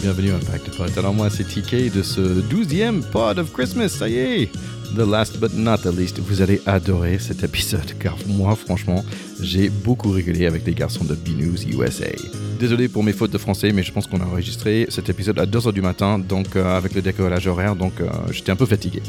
bienvenue à Pack de. Alors moi c'est TK de ce 12e Pod of Christmas, ça y est The last but not the least, vous allez adorer cet épisode car moi franchement j'ai beaucoup rigolé avec les garçons de B-News USA. Désolé pour mes fautes de français mais je pense qu'on a enregistré cet épisode à 2h du matin donc euh, avec le décollage horaire donc euh, j'étais un peu fatigué.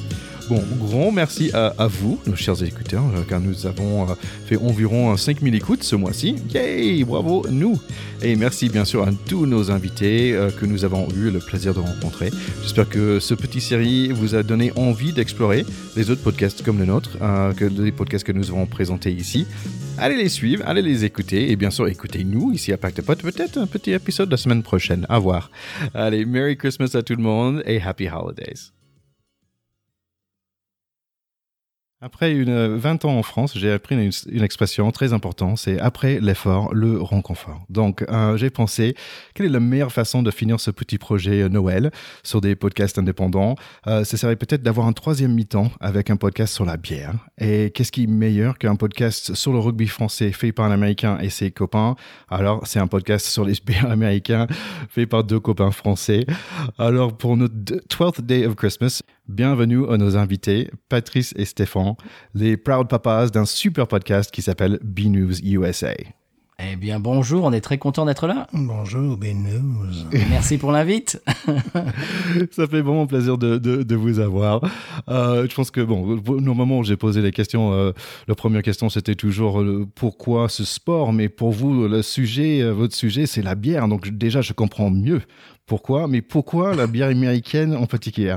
Bon, grand merci à, vous, nos chers écouteurs, euh, car nous avons fait environ 5000 écoutes ce mois-ci. Yay, bravo, nous Et merci bien sûr à tous nos invités que nous avons eu le plaisir de rencontrer. J'espère que ce petit série vous a donné envie d'explorer les autres podcasts comme le nôtre, que les podcasts que nous avons présentés ici. Allez les suivre, allez les écouter, et bien sûr écoutez-nous ici à Pacte Pot, peut-être un petit épisode la semaine prochaine, à voir. Allez, Merry Christmas à tout le monde et Happy Holidays Après une 20 ans en France, j'ai appris une, une, expression très importante, c'est après l'effort, le réconfort. Donc, euh, j'ai pensé, quelle est la meilleure façon de finir ce petit projet euh, Noël sur des podcasts indépendants? Euh, Ce serait peut-être d'avoir un troisième mi-temps avec un podcast sur la bière. Et qu'est-ce qui est meilleur qu'un podcast sur le rugby français fait par un Américain et ses copains? Alors, c'est un podcast sur les bières américains fait par deux copains français. Alors, pour notre 12th Day of Christmas, bienvenue à nos invités, Patrice et Stéphane, les proud papas d'un super podcast qui s'appelle B-News USA. Eh bien, bonjour, on est très content d'être là. Bonjour, B-News. Merci pour l'invite. Ça fait vraiment plaisir de, de, de vous avoir. Euh, je pense que, bon, normalement, j'ai posé les questions. Euh, la première question, c'était toujours euh, pourquoi ce sport, mais pour vous, le sujet, euh, votre sujet, c'est la bière. Donc, déjà, je comprends mieux pourquoi, mais pourquoi la bière américaine en particulier?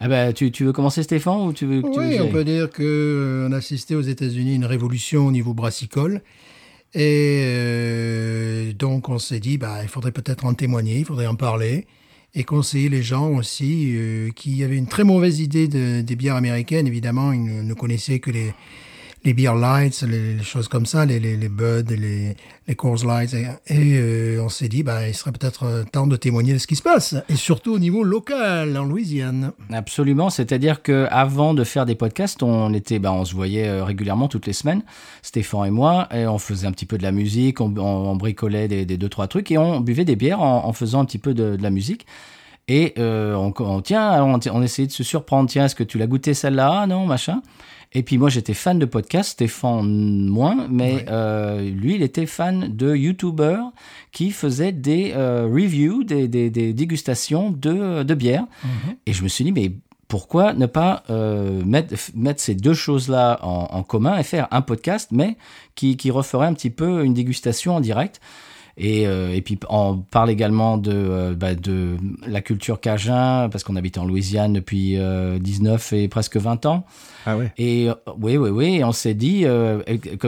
Ah bah, tu, tu, veux commencer Stéphane ou tu veux Oui, tu veux on peut dire qu'on euh, assistait aux États-Unis à une révolution au niveau brassicole. Et euh, donc on s'est dit, bah, il faudrait peut-être en témoigner, il faudrait en parler et conseiller les gens aussi euh, qui avaient une très mauvaise idée de, des bières américaines. Évidemment, ils ne, ne connaissaient que les, les beer lights, les, les, choses comme ça, les, les, les Bud, les, les Coors Lights. Et, euh, on s'est dit, bah, il serait peut-être temps de témoigner de ce qui se passe, et surtout au niveau local, en Louisiane. Absolument, c'est-à-dire que avant de faire des podcasts, on était, bah, on se voyait régulièrement toutes les semaines, Stéphane et moi, et on faisait un petit peu de la musique, on, bricolait des, des, deux trois trucs, et on buvait des bières en, faisant un petit peu de, la musique. Et euh, on, tiens, on, on essayait de se surprendre. Tiens, est-ce que tu l'as goûté celle-là? Non, machin. Et puis moi, j'étais fan de podcasts, Stéphane moins, mais ouais. euh, lui, il était fan de YouTubers qui faisaient des euh, reviews, des, des, des, dégustations de, de bière. Mm -hmm. Et je me suis dit, mais pourquoi ne pas euh, mettre, mettre ces deux choses-là en, en, commun et faire un podcast, mais qui, qui referait un petit peu une dégustation en direct et, euh, et, puis on parle également de, euh, bah, de la culture cajun, parce qu'on habite en Louisiane depuis euh, 19 et presque 20 ans. Ah. Et oui, oui, oui. Et on s'est dit, euh,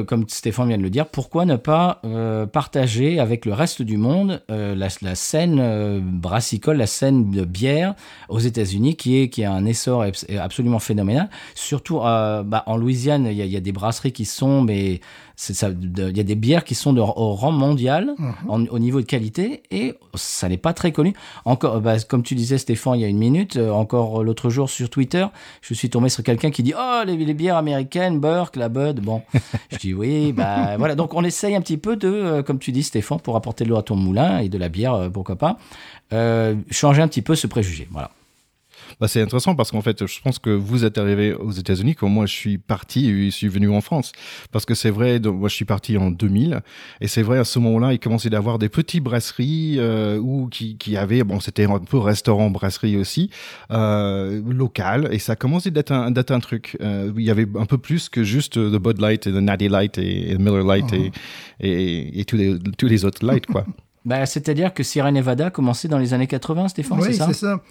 comme Stéphane vient de le dire, pourquoi ne pas euh, partager avec le reste du monde la, la, scène brassicole, la scène de bière aux États-Unis, qui est, qui a un essor absolument phénoménal. Surtout bah, en Louisiane, il y, y, a des brasseries qui sont, mais il y a des bières qui sont de, au rang mondial Mhm. en, au niveau de qualité et ça n'est pas très connu. Encore, bah, comme tu disais Stéphane il y a une minute, euh, encore l'autre jour sur Twitter, je suis tombé sur quelqu'un qui dit oh les, les, bières américaines, Burke, la Bud. Bon, je dis oui, bah voilà. Donc on essaye un petit peu de, euh, comme tu dis Stéphane, pour apporter de l'eau à ton moulin et de la bière, euh, pourquoi pas, euh, changer un petit peu ce préjugé. Voilà. Bah, c'est intéressant parce qu'en fait, je pense que vous êtes arrivé aux États-Unis quand moi je suis parti et je suis venu en France. Parce que c'est vrai, donc, moi je suis parti en 2000 et c'est vrai à ce moment-là, il commençait d'avoir des petites brasseries euh, où qui, qui avaient, bon, c'était un peu restaurant brasserie aussi euh, local et ça commençait d'être un d'être un truc. Euh, il y avait un peu plus que juste the Bud Light et the Natty Light et, et Miller Light oh. et, et, et tous les tous les autres lights quoi. bah, c'est-à-dire que Sierra Nevada commençait dans les années 80, Stéphane, oui, c'est ça? c'est ça.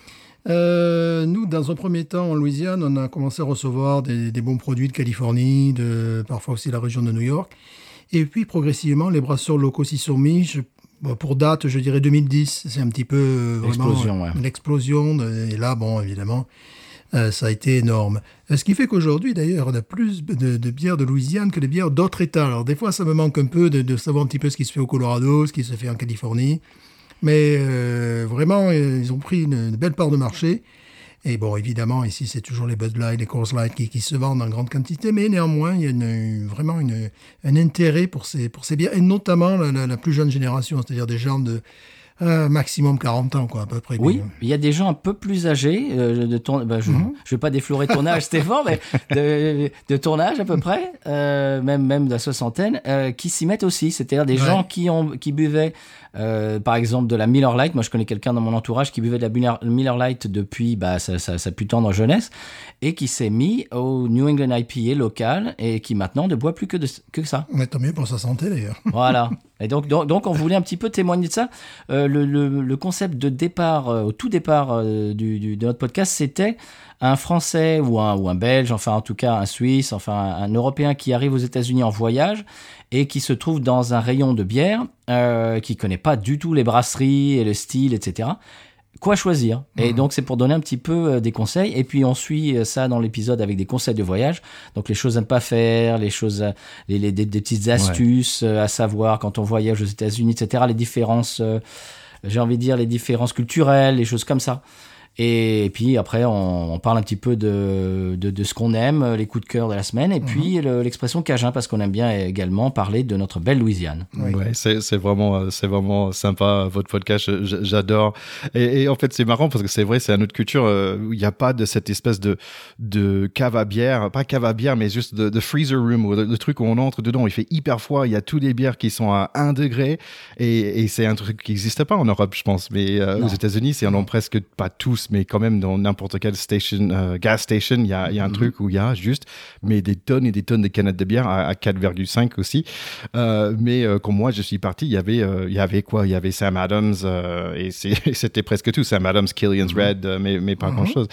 Euh, nous, dans un premier temps, en Louisiane, on a commencé à recevoir des, des, bons produits de Californie, de, parfois aussi la région de New York. Et puis, progressivement, les brasseurs locaux s'y sont mis. Je, bon, pour date, je dirais 2010. C'est un petit peu euh, l'explosion. Ouais. L'explosion. Et là, bon, évidemment, euh, ça a été énorme. Euh, ce qui fait qu'aujourd'hui, d'ailleurs, on a plus de, de, bières de Louisiane que de bières d'autres États. Alors, des fois, ça me manque un peu de, de, savoir un petit peu ce qui se fait au Colorado, ce qui se fait en Californie. Mais euh, vraiment, ils ont pris une, belle part de marché. Et bon, évidemment, ici, c'est toujours les Bud Light, les Coors Light qui, qui, se vendent en grande quantité, mais néanmoins, il y a vraiment un intérêt pour ces, pour ces et notamment la, la, la plus jeune génération, c'est-à-dire des gens de Euh, maximum 40 ans, quoi, à peu près. Oui, il y a des gens un peu plus âgés euh, de ton. bah, je ne vais pas déflorer ton âge, Stéphane, mais de, de ton âge à peu près, euh, même même de la soixantaine, qui s'y mettent aussi. C'est-à-dire des Ouais. gens qui ont qui buvaient, par exemple, de la Miller Lite. Moi, je connais quelqu'un dans mon entourage qui buvait de la Miller, Miller Lite depuis bah, sa, sa, sa plus tendre jeunesse et qui s'est mis au New England IPA local et qui maintenant ne boit plus que de, que ça. Mais tant mieux pour sa santé, d'ailleurs. Voilà. Et donc, donc, donc, on voulait un petit peu témoigner de ça. Euh, le, concept de départ, euh, au tout départ euh, du, de notre podcast, c'était un Français ou un, Belge, enfin en tout cas un Suisse, enfin un, un Européen qui arrive aux États-Unis en voyage et qui se trouve dans un rayon de bière, euh, qui connaît pas du tout les brasseries et le style, etc. Quoi choisir Et donc c'est pour donner un petit peu euh, des conseils. Et puis on suit euh, ça dans l'épisode avec des conseils de voyage. Donc les choses à ne pas faire, les choses, à- les, les- des, des petites astuces euh, à savoir quand on voyage aux États-Unis, etc. Les différences, j'ai envie de dire les différences culturelles, les choses comme ça. Et, puis après, on, on parle un petit peu de, de, de ce qu'on aime, les coups de cœur de la semaine, et puis le- l'expression Cajun, parce qu'on aime bien également parler de notre belle Louisiane. Oui. Ouais, c'est c'est vraiment, euh, c'est vraiment sympa votre podcast. J'adore. Et, et en fait, c'est marrant parce que c'est vrai, c'est une autre culture euh, où il n'y a pas de cette espèce de de cave à bière, pas cave à bière, mais juste de, de freezer room, où le, le truc où on entre dedans, il fait hyper froid. Il y a tous les bières qui sont à 1 degré, et, et c'est un truc qui n'existe pas en Europe, je pense. Mais euh, aux États-Unis, c'est en ont presque pas tous, mais quand même dans n'importe quelle station, euh, gas station, il y a, il y a un truc où il y a juste, mais des tonnes et des tonnes de canettes de bière à, à 4,5 aussi. Euh, mais euh, quand moi je suis parti, il y avait, il y avait quoi? Il y avait Sam Adams et c'était presque tout. Sam Adams, Killian's Red, euh, mais, mais pas grand chose.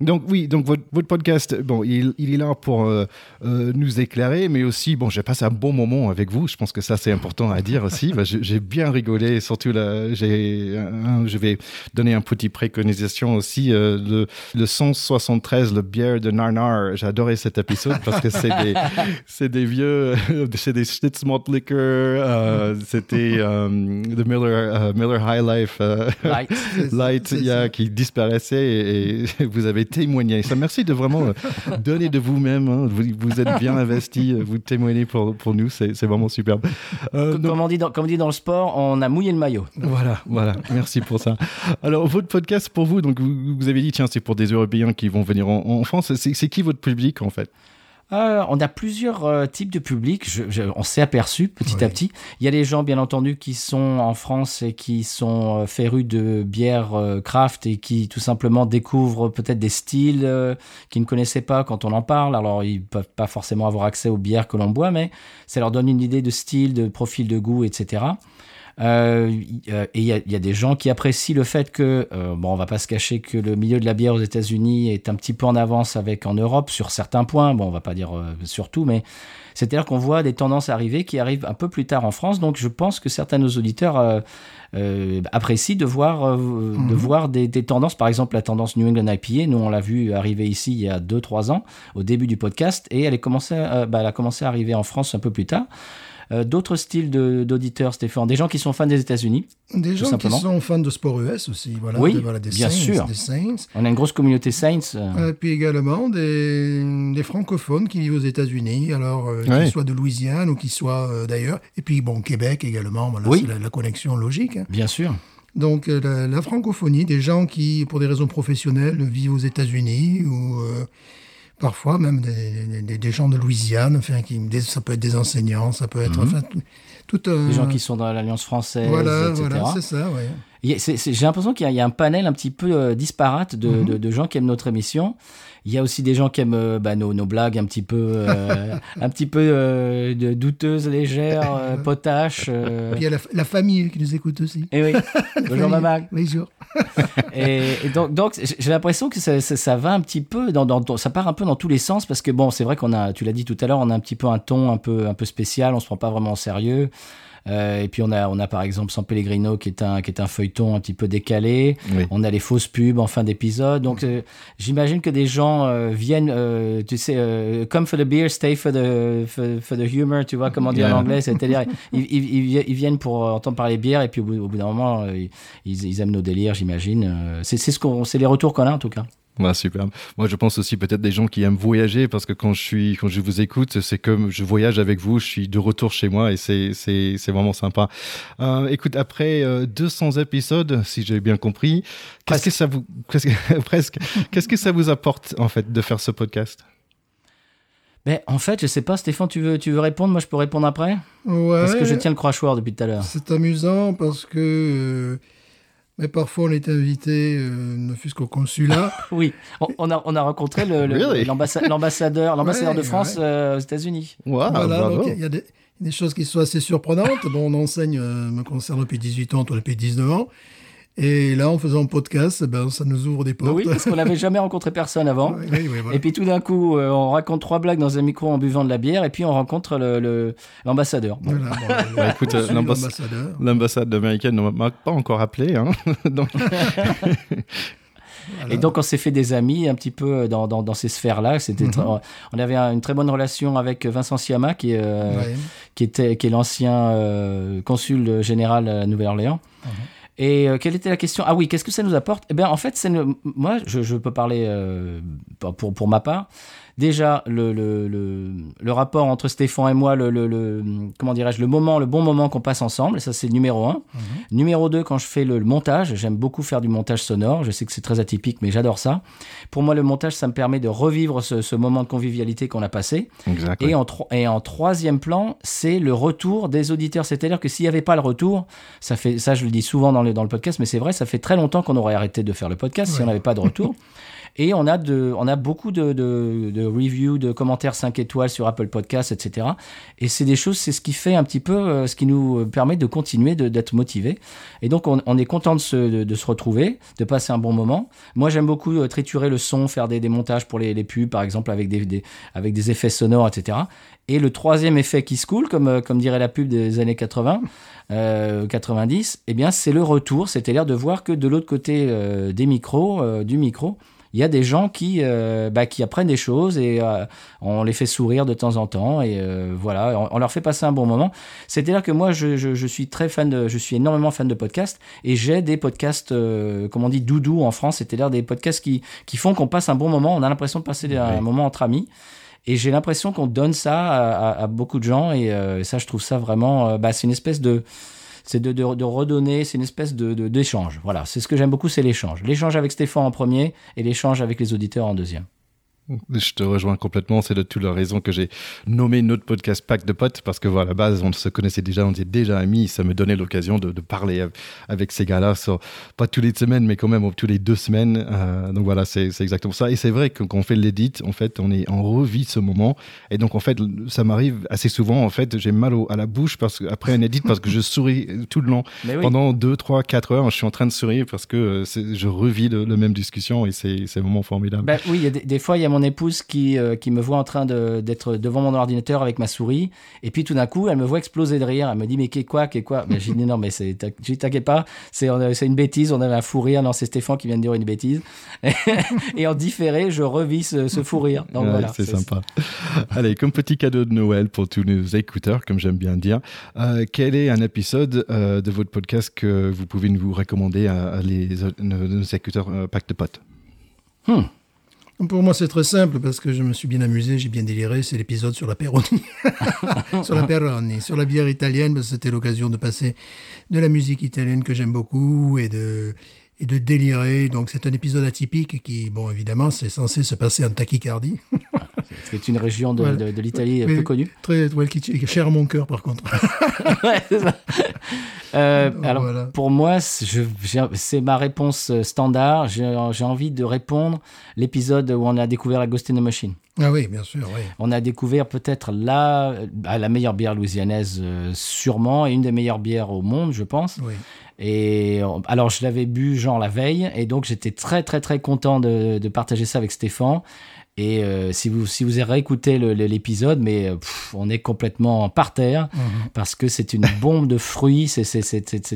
Donc oui, donc votre, votre podcast, bon, il, il est là pour nous éclairer, mais aussi, bon, j'ai passé un bon moment avec vous. Je pense que ça c'est important à dire aussi. Bah, j'ai bien rigolé, surtout là, j'ai, je vais donner un petit préconisation aussi euh, le, le 173, le bière de Narnar. J'ai adoré cet épisode parce que c'est des, c'est des vieux, c'est des Schnitz Malt Liquor, euh, c'était euh, the Miller, euh, Miller High Life euh, Light. Light c'est il y a- ça. qui disparaissait et, et vous avez témoigné. Ça, merci de vraiment euh, donner de vous-même. hein. Vous, vous êtes bien investi, euh, vous témoignez pour, pour nous, c'est vraiment superbe. Euh, donc- Comme on, dit dans, comme on dit dans le sport, on a mouillé le maillot. voilà, voilà, merci pour ça. Alors, votre podcast pour vous, donc vous, vous avez dit, tiens, c'est pour des Européens qui vont venir en, en France. C'est qui votre public en fait? Euh, on a plusieurs euh, types de publics. Je- je- on s'est aperçu petit Oui. à petit. Il y a des gens, bien entendu, qui sont en France et qui sont euh, férus de bière euh, craft et qui tout simplement découvrent peut-être des styles qu'ils ne connaissaient pas quand on en parle. Alors, ils peuvent pas forcément avoir accès aux bières que l'on boit, mais ça leur donne une idée de style, de profil de goût, etc. Euh, euh, et il y, a- il y a des gens qui apprécient le fait que, euh, bon, on va pas se cacher que le milieu de la bière aux États-Unis est un petit peu en avance avec en Europe sur certains points. Bon, on va pas dire euh, sur tout, mais c'est-à-dire qu'on voit des tendances arriver qui arrivent un peu plus tard en France. Donc, je pense que certains de nos auditeurs apprécient de voir, euh, de voir des, des tendances. Par exemple, la tendance New England IPA, nous, on l'a vu arriver ici il y a 2-3 ans, au début du podcast, et elle, est commencé, bah, elle a commencé à arriver en France un peu plus tard. Euh, D'autres styles de- d'auditeurs, Stéphane, des gens qui sont fans des États-Unis. Des gens qui sont fans de sport US aussi, voilà, Oui, de- voilà, des bien Saints, sûr. des Saints. On a une grosse communauté Saints. euh, Et puis également des, des francophones qui vivent aux États-Unis, alors euh, Ouais. qu'ils soient de Louisiane ou qu'ils soient euh, d'ailleurs. Et puis bon, Québec également, voilà, Oui. c'est la, la connexion logique. hein. Bien sûr. Donc euh, la, la francophonie, des gens qui, pour des raisons professionnelles, vivent aux États-Unis ou euh, parfois même des, des- des gens de Louisiane, enfin, qui, des- ça peut être des enseignants, ça peut être enfin, tout. Mhm. Des gens qui sont dans l'Alliance française, Voilà, etc. voilà, c'est ça, ouais. J'ai l'impression qu'il y, a- il y a un panel un petit peu euh, disparate de, Mhm. de- de gens qui aiment notre émission. Il y a aussi des gens qui aiment euh, bah, nos, nos blagues un petit peu, euh, un petit peu de douteuses, légères, potaches. il y a la, la famille qui nous écoute aussi. Eh oui. Bonjour maman. Bonjour. Et, et donc, donc j'ai l'impression que ça, ça, ça va un petit peu dans, dans, dans- ça part un peu dans tous les sens parce que bon, c'est vrai qu'on a, tu l'as dit tout à l'heure, on a un petit peu un ton un peu, un peu spécial, on se prend pas vraiment au sérieux. Euh, et puis on a, on a par exemple San Pellegrino qui est un, qui est un feuilleton un petit peu décalé. Oui. On a les fausses pubs en fin d'épisode. Donc euh, j'imagine que des gens euh, viennent, tu sais, come for the beer, stay for the, for, for the humor, tu vois comment dire Yeah. en anglais. C'est-à-dire ils, ils, ils vi- ils viennent pour entendre parler bière et puis au bout, d'un moment, ils, ils aiment nos délires, j'imagine. C'est c'est ce qu'on, c'est les retours qu'on a en tout cas. Ouais, super. Moi, je pense aussi peut-être des gens qui aiment voyager parce que quand je suis, quand je vous écoute, c'est comme je voyage avec vous, je suis de retour chez moi et c'est, c'est, c'est vraiment sympa. Euh, écoute, après euh, 200 épisodes, si j'ai bien compris, qu'est-ce que ça vous, qu'est-ce que, presque, qu'est-ce que ça vous apporte en fait de faire ce podcast? Ben, en fait, je sais pas, Stéphane, tu veux, tu veux répondre? Moi, je peux répondre après? Ouais. Parce que je tiens le crachoir depuis tout à l'heure. C'est amusant parce que. Mais parfois, on est invité, euh, ne fût-ce qu'au consulat. Oui, on, on a, on a rencontré le- le- Really? l'ambassa- l'ambassadeur l'ambassadeur Ouais, de France ouais. euh, aux États-Unis. Wow, voilà, bravo. donc il y a des, des choses qui sont assez surprenantes. Bon, on enseigne, euh, me concerne depuis 18 ans, toi depuis 19 ans. Et là, en faisant un podcast, ben, ça nous ouvre des Ben portes. oui, parce qu'on n'avait jamais rencontré personne avant. Oui, oui, oui, voilà. Et puis tout d'un coup, euh, on raconte trois blagues dans un micro en buvant de la bière, et puis on rencontre le- le- l'ambassadeur. Bon. Voilà, bon, Bah, écoute, l'ambassadeur. L'ambassade américaine ne m'a pas encore appelé, hein. Donc, Et donc on s'est fait des amis un petit peu dans, dans, dans ces sphères-là. C'était très- on avait un- une très bonne relation avec Vincent Siama, qui, est, euh, Ouais. qui, était, qui est l'ancien euh, consul général à Nouvelle-Orléans. Et euh, quelle était la question? Ah oui, qu'est-ce que ça nous apporte? Eh bien, en fait, le- moi, je, je peux parler euh, pour ma part. Déjà, le, le, le, le rapport entre Stéphane et moi, le, le, comment dirais-je, le moment, le bon moment qu'on passe ensemble, ça c'est numéro un. Numéro 2, quand je fais le, montage, j'aime beaucoup faire du montage sonore. Je sais que c'est très atypique, mais j'adore ça. Pour moi, le montage, ça me permet de revivre ce, ce moment de convivialité qu'on a passé. exact. Et en, et en troisième plan, c'est le retour des auditeurs. C'est-à-dire que s'il n'y avait pas le retour, ça fait, ça je le dis souvent dans le, dans le podcast, mais c'est vrai, ça fait très longtemps qu'on aurait arrêté de faire le podcast si on n'avait pas de retour. Et on a, de, on a beaucoup de, de, de reviews, de commentaires 5 étoiles sur Apple Podcasts, etc. Et c'est des choses, c'est ce qui fait un petit peu, euh, ce qui nous permet de continuer d'être motivés. Et donc, on, est content de se, de, se retrouver, de passer un bon moment. Moi, j'aime beaucoup euh, triturer le son, faire des, des montages pour les, les pubs, par exemple, avec des, avec des effets sonores, etc. Et le troisième effet qui se coule, comme, euh, comme dirait la pub des années 80, euh, 90, eh bien, c'est le retour. C'est-à-dire de voir que de l'autre côté euh, des micros, euh, du micro, il y a des gens qui, euh, bah, qui apprennent des choses et euh, on les fait sourire de temps en temps et euh, voilà, on, on leur fait passer un bon moment. C'est-à-dire que moi, je, je, je suis très fan de, je suis énormément fan de podcasts et j'ai des podcasts, comme on dit, doudou en France, c'est-à-dire des podcasts qui, qui font qu'on passe un bon moment. On a l'impression de passer un moment entre amis. Et j'ai l'impression qu'on donne ça à, à- à beaucoup de gens et ça, je trouve ça vraiment, bah, c'est une espèce de, c'est de, redonner, c'est une espèce de- d'échange. voilà, c'est ce que j'aime beaucoup, c'est l'échange. L'échange avec Stéphane en premier et l'échange avec les auditeurs en deuxième. Je te rejoins complètement. C'est de toute la raison que j'ai nommé notre podcast Pack de potes parce que voilà, à la base, on se connaissait déjà, on était déjà amis. Ça me donnait l'occasion de, de parler av- avec ces gars-là, pas tous les semaines, mais quand même tous les deux semaines. Euh, donc voilà, c'est exactement ça. Et c'est vrai que quand on fait l'édit, en fait, on est on revit ce moment. Et donc en fait, ça m'arrive assez souvent. En fait, j'ai mal au- à la bouche parce que après un édit parce que je souris tout le long oui. pendant 2, 3, 4 heures. Je suis en train de sourire parce que euh, je revis le, le même discussion et c'est c'est vraiment formidable. Ben oui, il y a des, des fois, il y a mon épouse qui, euh, qui me voit en train de- d'être devant mon ordinateur avec ma souris. Et puis tout d'un coup, elle me voit exploser de rire. Elle me dit, mais qu'est quoi, qu'est quoi? Mais j'ai dit, non, mais t'inquiète pas, c'est une bêtise. On avait un fou rire. Non, c'est Stéphane qui vient de dire une bêtise. et en différé, je revis ce, ce fou rire. Donc Ouais, voilà. c'est sympa. Allez, comme petit cadeau de Noël pour tous nos écouteurs, comme j'aime bien dire, euh, quel est un épisode euh, de votre podcast que vous pouvez nous recommander à, à les, nos, nos écouteurs Pack de potes? Hmm. Pour moi, c'est très simple parce que je me suis bien amusé, j'ai bien déliré. C'est l'épisode sur la Peroni. sur la Peroni, sur la bière italienne, parce que c'était l'occasion de passer de la musique italienne que j'aime beaucoup et de, et de délirer. Donc, c'est un épisode atypique qui, bon, évidemment, c'est censé se passer en tachycardie. C'est une région de, Voilà. de- de l'Italie peu connue. Très, ouais, cher à mon cœur, par contre. Ouais, c'est ça. Euh, Donc, alors, voilà. pour moi, c'est ma réponse euh, standard. J'ai envie de répondre l'épisode où on a découvert la Ghost in the Machine. Ah oui, bien sûr, oui. On a découvert peut-être la, bah, la meilleure bière louisianaise, euh, sûrement, et une des meilleures bières au monde, je pense. oui. Et alors, je l'avais bu genre la veille, et donc j'étais très, très, très content de, de partager ça avec Stéphane. Et euh, si vous si vous l'épisode, mais euh, pff, on est complètement par terre Mhm. parce que c'est une bombe de fruits, c'est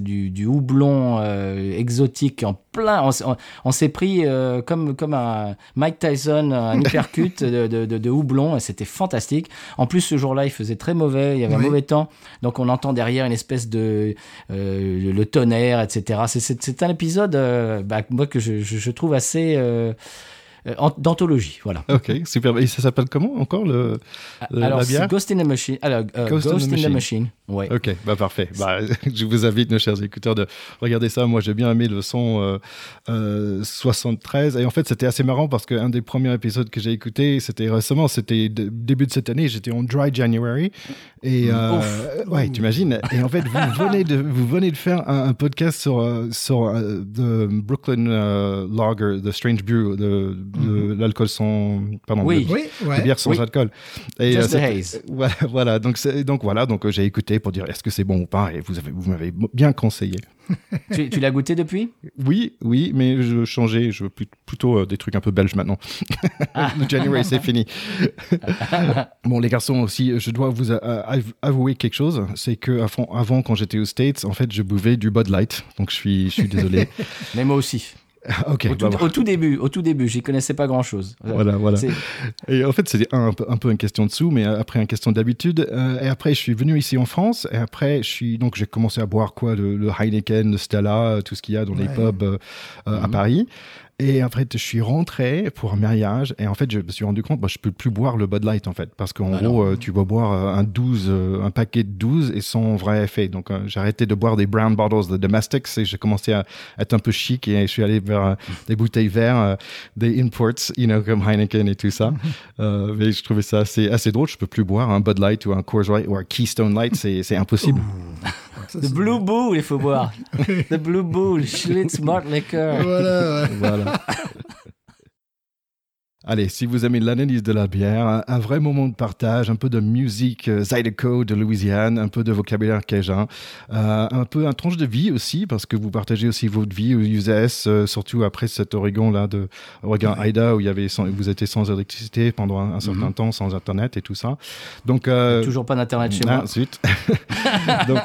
du, du houblon euh, exotique en plein. On, s- on- on s'est pris euh, comme comme un Mike Tyson, un uppercut de, de, de, de houblon, et c'était fantastique. En plus, ce jour-là, il faisait très mauvais, il y avait un mauvais temps, donc on entend derrière une espèce de le tonnerre, etc. C'est- un épisode, bah, moi que je, je, je trouve assez d'anthologie, voilà. Ok, super. Et ça s'appelle comment encore le, le- Alors, la c'est bière? Ghost in the Machine. Alors, euh, Ghost in the Machine. Ouais. Ok, bah parfait. Bah, je vous invite, nos chers écouteurs, de regarder ça. Moi, j'ai bien aimé le son euh, euh, 73. Et en fait, c'était assez marrant parce qu'un des premiers épisodes que j'ai écouté, c'était récemment, c'était début de cette année. J'étais en Dry January. Et euh, ouais, t'imagines? Et en fait, vous venez de, vous venez de faire un, un podcast sur, euh, sur euh, the Brooklyn euh, Lager, The Strange Brew, de, de l'alcool sans. Pardon, Oui. de- Oui, de ouais. bière sans Oui. alcool. Et, Just the haze. Voilà, voilà. Donc, voilà. Donc euh, j'ai écouté pour dire est-ce que c'est bon ou pas? Et vous avez, vous m'avez bien conseillé. tu tu l'as goûté depuis? Oui, oui, mais je changeais. Je veux plutôt euh, des trucs un peu belges maintenant. Le January, c'est fini. bon, les garçons aussi, je dois vous euh, av- avouer quelque chose. C'est que avant, avant, quand j'étais aux States, en fait, je buvais du Bud Light. Donc je suis, je suis désolé. Mais moi aussi. ok. Au tout, bah, au tout début, au tout début, j'y connaissais pas grand-chose. Voilà, voilà. C'est- Et en fait, c'était un, un peu- un peu une question de sous, mais après une question d'habitude. Euh, et après, je suis venu ici en France. Et après, je suis donc j'ai commencé à boire quoi, le, le Heineken, le Stella, tout ce qu'il y a dans les pubs euh, euh, à Paris. Et en fait, je suis rentré pour un mariage. Et en fait, je me suis rendu compte, bah, je peux plus boire le Bud Light en fait, parce qu'en Ah gros, euh, tu vas boire euh, un 12, euh, un paquet de 12 et sans vrai effet. Donc, euh, j'ai arrêté de boire des brown bottles de domestics et j'ai commencé à être un peu chic et je suis allé vers des bouteilles vertes, des imports, you know, comme Heineken et tout ça. Euh, mais je trouvais ça assez, assez drôle. Je peux plus boire un Bud Light ou un Coors Light ou un Keystone Light, c'est c'est impossible. Ça, The Blue Bull, il faut boire. The Blue Bull, Schlitz Malt Liquor. Voilà, ouais. Voilà. Allez, si vous aimez l'analyse de la bière, un, vrai moment de partage, un peu de musique euh, Zydeco de Louisiane, un peu de vocabulaire cajun, euh, un peu un tranche de vie aussi, parce que vous partagez aussi votre vie aux US, euh, surtout après cet Oregon là de Oregon Ida où il y avait sans- vous étiez sans électricité pendant un, un certain temps, sans internet et tout ça. Donc Toujours pas d'internet chez moi. zut. Donc,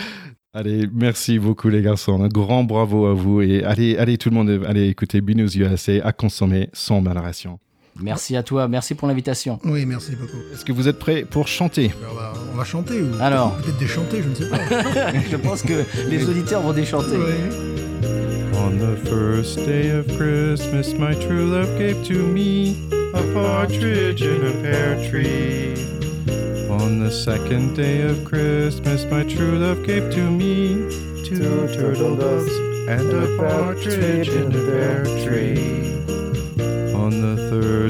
allez, merci beaucoup les garçons. Un grand bravo à vous et allez, allez tout le monde, allez écouter Binous USA à consommer sans modération. Merci à toi, merci pour l'invitation. Oui, merci beaucoup. Est-ce que vous êtes prêts pour chanter? Ben, On va, on va chanter ou Alors. peut-être déchanter, je ne sais pas. Je pense que les auditeurs vont déchanter. Ouais. On the first day of Christmas, my true love gave to me a partridge in a pear tree. On the second day of Christmas, my true love gave to me two turtle doves and a partridge in a pear tree.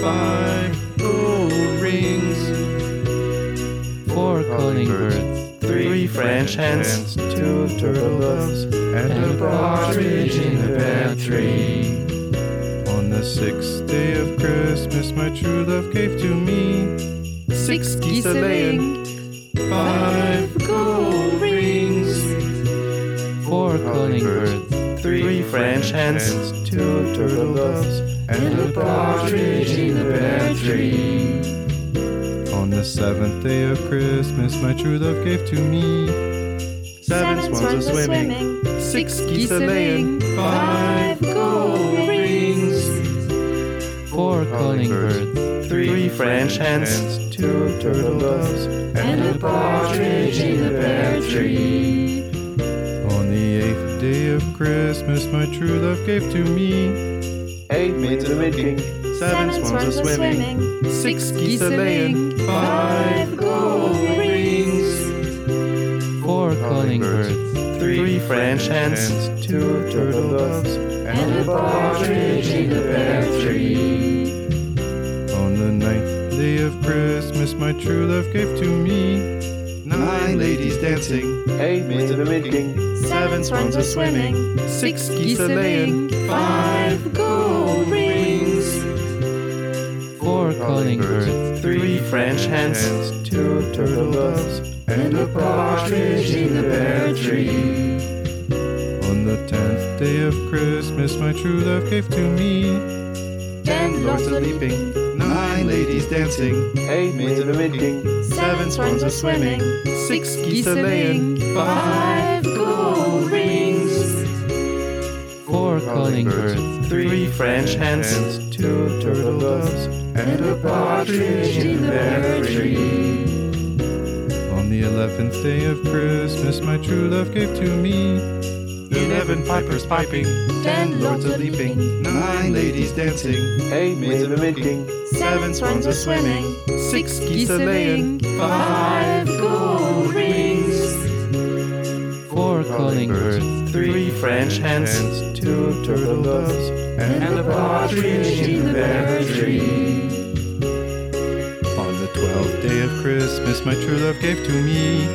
five gold rings, Four calling birds. three French hens, two turtle doves, and a partridge in a pear tree. On the sixth day of Christmas, my true love gave to me six geese a laying, five gold rings, Four calling birds. Three French hens, two turtle doves, and a partridge in a pear tree. On the seventh day of Christmas, my true love gave to me seven swans a swimming, six geese a laying, five gold rings, Four calling birds. three French hens, two turtle doves, and a partridge in a pear tree. On the eighth day of Christmas, my true love gave to me. Eight maids a milking, seven swans a swimming, six geese a laying, five gold rings, Four calling birds. three French hens, two turtle doves, and a partridge in the pear tree. On the ninth day of Christmas, my true love gave to me. Nine ladies dancing, eight maids a milking, seven swans are swimming, six geese are laying, five gold rings, Four calling birds. three French hens, two turtle doves, and a partridge in a pear tree. On the tenth day of Christmas, my true love gave to me ten lords a leaping, nine ladies dancing, eight maids a winking, seven swans a swimming, six geese a laying, five gold rings, Four calling birds, three French hens, two turtle doves, and a partridge in the pear tree. On the eleventh day of Christmas, my true love gave to me. Eleven pipers piping, ten lords a leaping, nine ladies dancing, eight maids a winking, seven swans a swimming, six geese a laying, five gold calling birds, three French hens, two turtle doves, and a partridge in the pear tree. On the twelfth day of Christmas, my true love gave to me.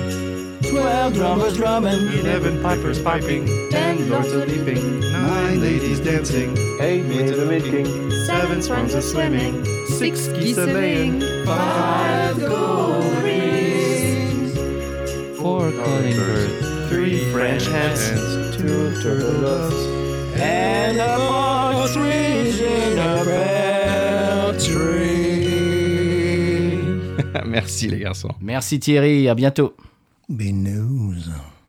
Twelve drummers drumming. Eleven pipers piping, ten lords a leaping, nine ladies dancing, eight maids a winking, seven swans a swimming, six geese a laying, five gold rings, four calling birds, three French hens, two turtle doves, And a partridge in a pear tree. Merci les garçons. Merci Thierry, à bientôt. Binous.